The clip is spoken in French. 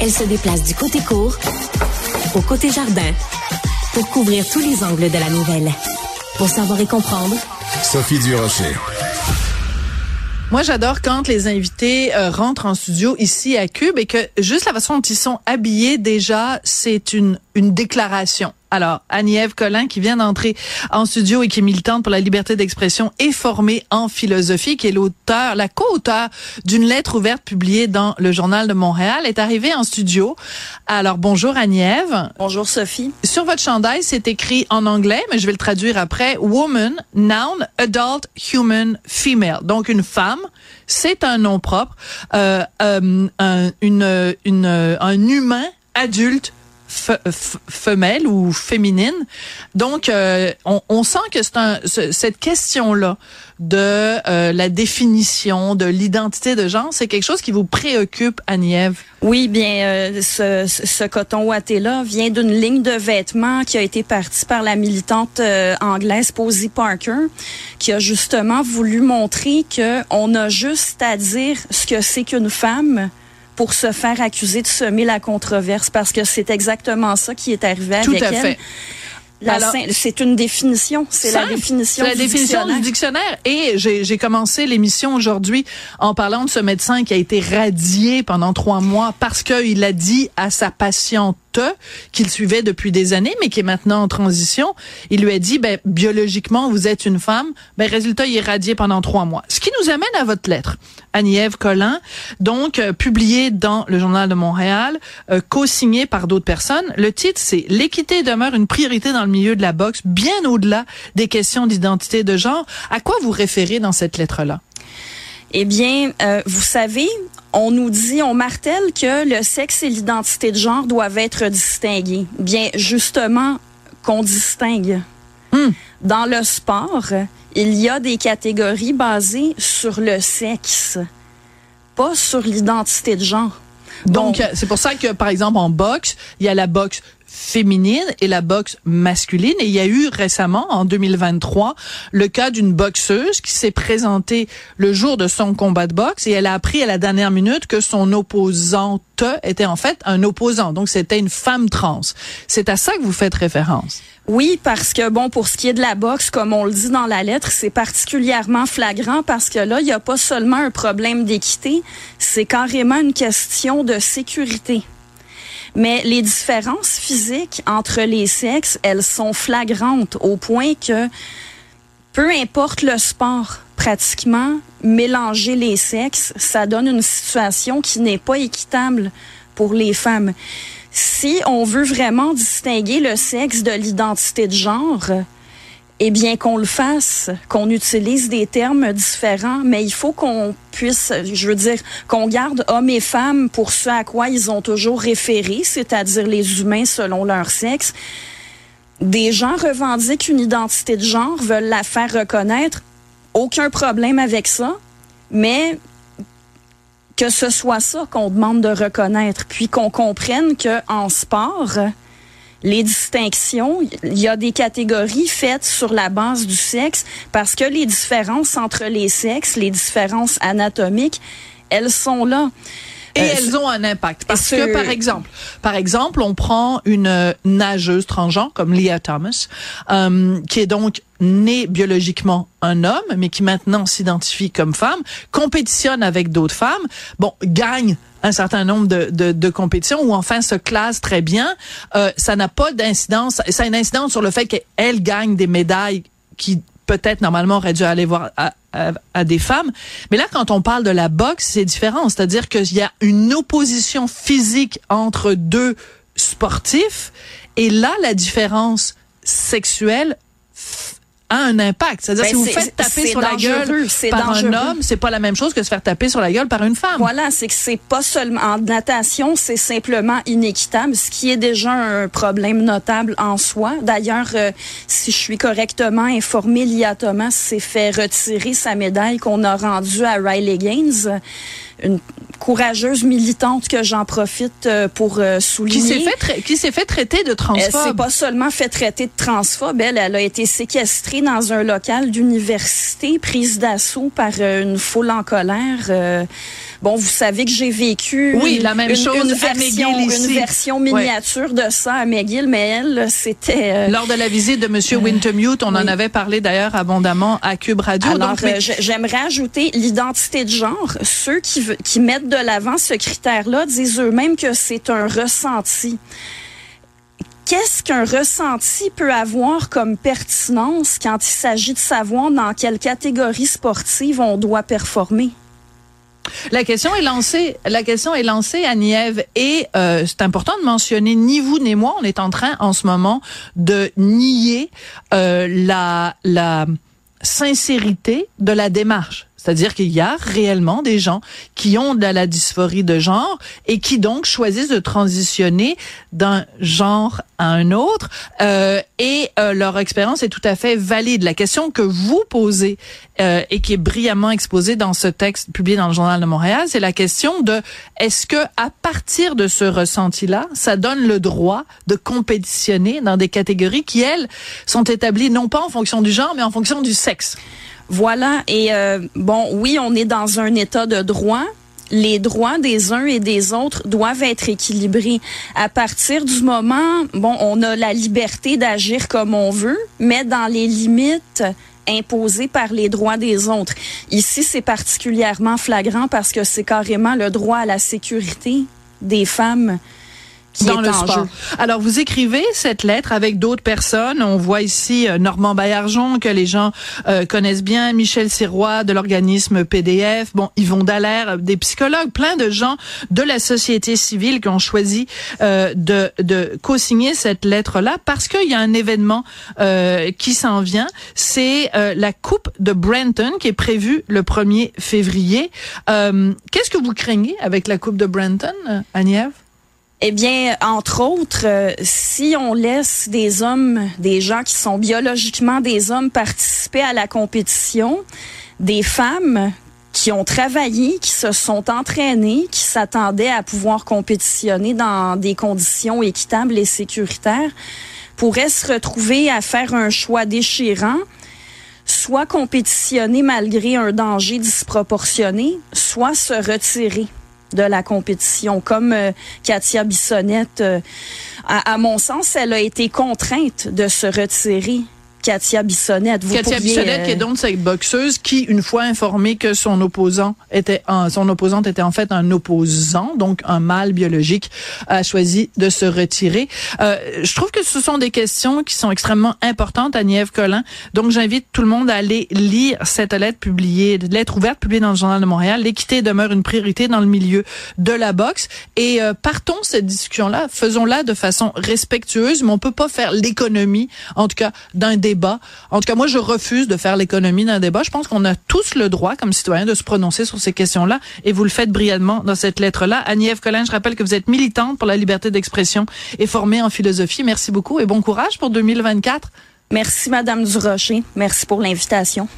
Elle se déplace du côté court au côté jardin pour couvrir tous les angles de la nouvelle. Pour savoir et comprendre, Sophie Durocher. Moi, j'adore quand les invités euh, rentrent en studio ici à Cube et que juste la façon dont ils sont habillés, déjà, c'est une, une déclaration. Alors, Annie-Ève Collin, qui vient d'entrer en studio et qui est militante pour la liberté d'expression et formée en philosophie, qui est l'auteur, la co-auteur d'une lettre ouverte publiée dans le Journal de Montréal, est arrivée en studio. Alors, bonjour Annie-Ève. Bonjour Sophie. Sur votre chandail, c'est écrit en anglais, mais je vais le traduire après. Woman, noun, adult, human, female. Donc, une femme, c'est un nom propre. Euh, euh, un, une, une, un humain adulte femelle ou féminine. Donc, euh, on, on, sent que c'est un, cette question-là de euh, la définition de l'identité de genre, c'est quelque chose qui vous préoccupe, Annie-Ève. Oui, bien, euh, ce, ce, coton ouaté-là vient d'une ligne de vêtements qui a été partie par la militante anglaise Posy Parker, qui a justement voulu montrer que on a juste à dire ce que c'est qu'une femme pour se faire accuser de semer la controverse parce que c'est exactement ça qui est arrivé Tout avec à elle. Fait. C'est une définition, c'est la définition, la du, définition dictionnaire. du dictionnaire. Et j'ai commencé l'émission aujourd'hui en parlant de ce médecin qui a été radié pendant trois mois parce qu'il a dit à sa patiente qu'il suivait depuis des années, mais qui est maintenant en transition. Il lui a dit, ben, biologiquement, vous êtes une femme. Ben, résultat, il est radié pendant trois mois. Ce qui nous amène à votre lettre, Annie-Ève Collin, donc euh, publiée dans le Journal de Montréal, euh, co-signée par d'autres personnes. Le titre, c'est L'équité demeure une priorité dans le milieu de la boxe, bien au-delà des questions d'identité de genre. À quoi vous référez dans cette lettre-là? Eh bien, euh, vous savez, on nous dit, on martèle que le sexe et l'identité de genre doivent être distingués. Bien, justement, qu'on distingue. Hmm. Dans le sport, il y a des catégories basées sur le sexe, pas sur l'identité de genre. Donc, c'est pour ça que, par exemple, en boxe, il y a la boxe féminine et la boxe masculine. Et il y a eu récemment, en 2023, le cas d'une boxeuse qui s'est présentée le jour de son combat de boxe et elle a appris à la dernière minute que son opposante était en fait un opposant. Donc, c'était une femme trans. C'est à ça que vous faites référence? Oui, parce que bon, pour ce qui est de la boxe, comme on le dit dans la lettre, c'est particulièrement flagrant parce que là, il n'y a pas seulement un problème d'équité, c'est carrément une question de sécurité. Mais les différences physiques entre les sexes, elles sont flagrantes au point que peu importe le sport, pratiquement, mélanger les sexes, ça donne une situation qui n'est pas équitable pour les femmes. Si on veut vraiment distinguer le sexe de l'identité de genre, eh bien qu'on le fasse, qu'on utilise des termes différents, mais il faut qu'on puisse, je veux dire, qu'on garde hommes et femmes pour ce à quoi ils ont toujours référé, c'est-à-dire les humains selon leur sexe. Des gens revendiquent une identité de genre, veulent la faire reconnaître, aucun problème avec ça, mais que ce soit ça qu'on demande de reconnaître, puis qu'on comprenne que en sport, les distinctions, il y a des catégories faites sur la base du sexe parce que les différences entre les sexes, les différences anatomiques, elles sont là. Et euh, elles ont un impact. Parce que par exemple, par exemple, on prend une nageuse transgenre comme Leah Thomas, euh, qui est donc née biologiquement un homme, mais qui maintenant s'identifie comme femme, compétitionne avec d'autres femmes, bon, gagne un certain nombre de, de, de, compétitions ou enfin se classe très bien, euh, ça n'a pas d'incidence, ça a une incidence sur le fait qu'elle gagne des médailles qui peut-être normalement aurait dû aller voir à, à, à, des femmes. Mais là, quand on parle de la boxe, c'est différent. C'est-à-dire qu'il y a une opposition physique entre deux sportifs. Et là, la différence sexuelle a un impact. C'est-à-dire Ben, si vous faites taper sur la gueule par dangereux. un homme, c'est pas la même chose que se faire taper sur la gueule par une femme. Voilà, c'est que c'est pas seulement en natation, c'est simplement inéquitable, ce qui est déjà un problème notable en soi. D'ailleurs, euh, si je suis correctement informée, Lia Thomas s'est fait retirer sa médaille qu'on a rendue à Riley Gaines, une courageuse militante que j'en profite euh, pour euh, Qui souligner. s'est fait, tra- qui s'est fait traiter de Elle s'est transphobe. pas seulement fait traiter de transphobe, elle, elle a été séquestrée dans un local d'université, prise d'assaut par euh, une foule en colère. Euh, bon, vous savez que j'ai vécu oui, une, la même chose une version, une version miniature de ça à McGill, mais elle, c'était... Euh, Lors de la visite de M. Wintermute, on en avait parlé d'ailleurs abondamment à Cube Radio. Alors, j'aimerais ajouter l'identité de genre. Ceux qui, qui mettent de l'avant ce critère-là disent eux-mêmes que c'est un ressenti qu'est-ce qu'un ressenti peut avoir comme pertinence quand il s'agit de savoir dans quelle catégorie sportive on doit performer? La question est lancée. La question est lancée à Nièvre et euh, c'est important de mentionner ni vous ni moi. On est en train en ce moment de nier euh, la la sincérité de la démarche. C'est-à-dire qu'il y a réellement des gens qui ont de la dysphorie de genre et qui donc choisissent de transitionner d'un genre à un autre euh, et euh, leur expérience est tout à fait valide. La question que vous posez euh, et qui est brillamment exposée dans ce texte publié dans le journal de Montréal, c'est la question de est-ce que à partir de ce ressenti-là, ça donne le droit de compétitionner dans des catégories qui elles sont établies non pas en fonction du genre mais en fonction du sexe? Voilà. Et euh, bon, oui, on est dans un état de droit. Les droits des uns et des autres doivent être équilibrés. À partir du moment, bon, on a la liberté d'agir comme on veut, mais dans les limites imposées par les droits des autres. Ici, c'est particulièrement flagrant parce que c'est carrément le droit à la sécurité des femmes dans le sport. Alors, vous écrivez cette lettre avec d'autres personnes. On voit ici euh, Normand Baillargeon, que les gens euh, connaissent bien, Michel Sirois de l'organisme PDF, bon, Yvon Dallaire, euh, des psychologues, plein de gens de la société civile qui ont choisi de, de co-signer cette lettre-là parce qu'il y a un événement qui s'en vient. C'est la Coupe de Brenton qui est prévue le 1er février. Qu'est-ce que vous craignez avec la Coupe de Brenton, Agnève? Eh bien, entre autres, euh, si on laisse des hommes, des gens qui sont biologiquement des hommes participer à la compétition, des femmes qui ont travaillé, qui se sont entraînées, qui s'attendaient à pouvoir compétitionner dans des conditions équitables et sécuritaires, pourraient se retrouver à faire un choix déchirant, soit compétitionner malgré un danger disproportionné, soit se retirer de la compétition, comme euh, Katia Bissonnette. Euh, à, mon sens, elle a été contrainte de se retirer Katia Bissonnette. Vous Katia Bissonnette, qui est euh, donc cette boxeuse qui, une fois informée que son opposant était un, son opposante était en fait un opposant, donc un mâle biologique, a choisi de se retirer. Euh, je trouve que ce sont des questions qui sont extrêmement importantes à Nièvre Collin. Donc, j'invite tout le monde à aller lire cette lettre publiée, lettre ouverte publiée dans le Journal de Montréal. L'équité demeure une priorité dans le milieu de la boxe. Et euh, partons cette discussion-là, faisons-la de façon respectueuse, mais on peut pas faire l'économie, en tout cas, d'un débat. En tout cas, moi, je refuse de faire l'économie d'un débat. Je pense qu'on a tous le droit, comme citoyens, de se prononcer sur ces questions-là, et vous le faites brillamment dans cette lettre-là. Agnès Collin, je rappelle que vous êtes militante pour la liberté d'expression et formée en philosophie. Merci beaucoup et bon courage pour 2024. Merci, Madame Durocher. Merci pour l'invitation.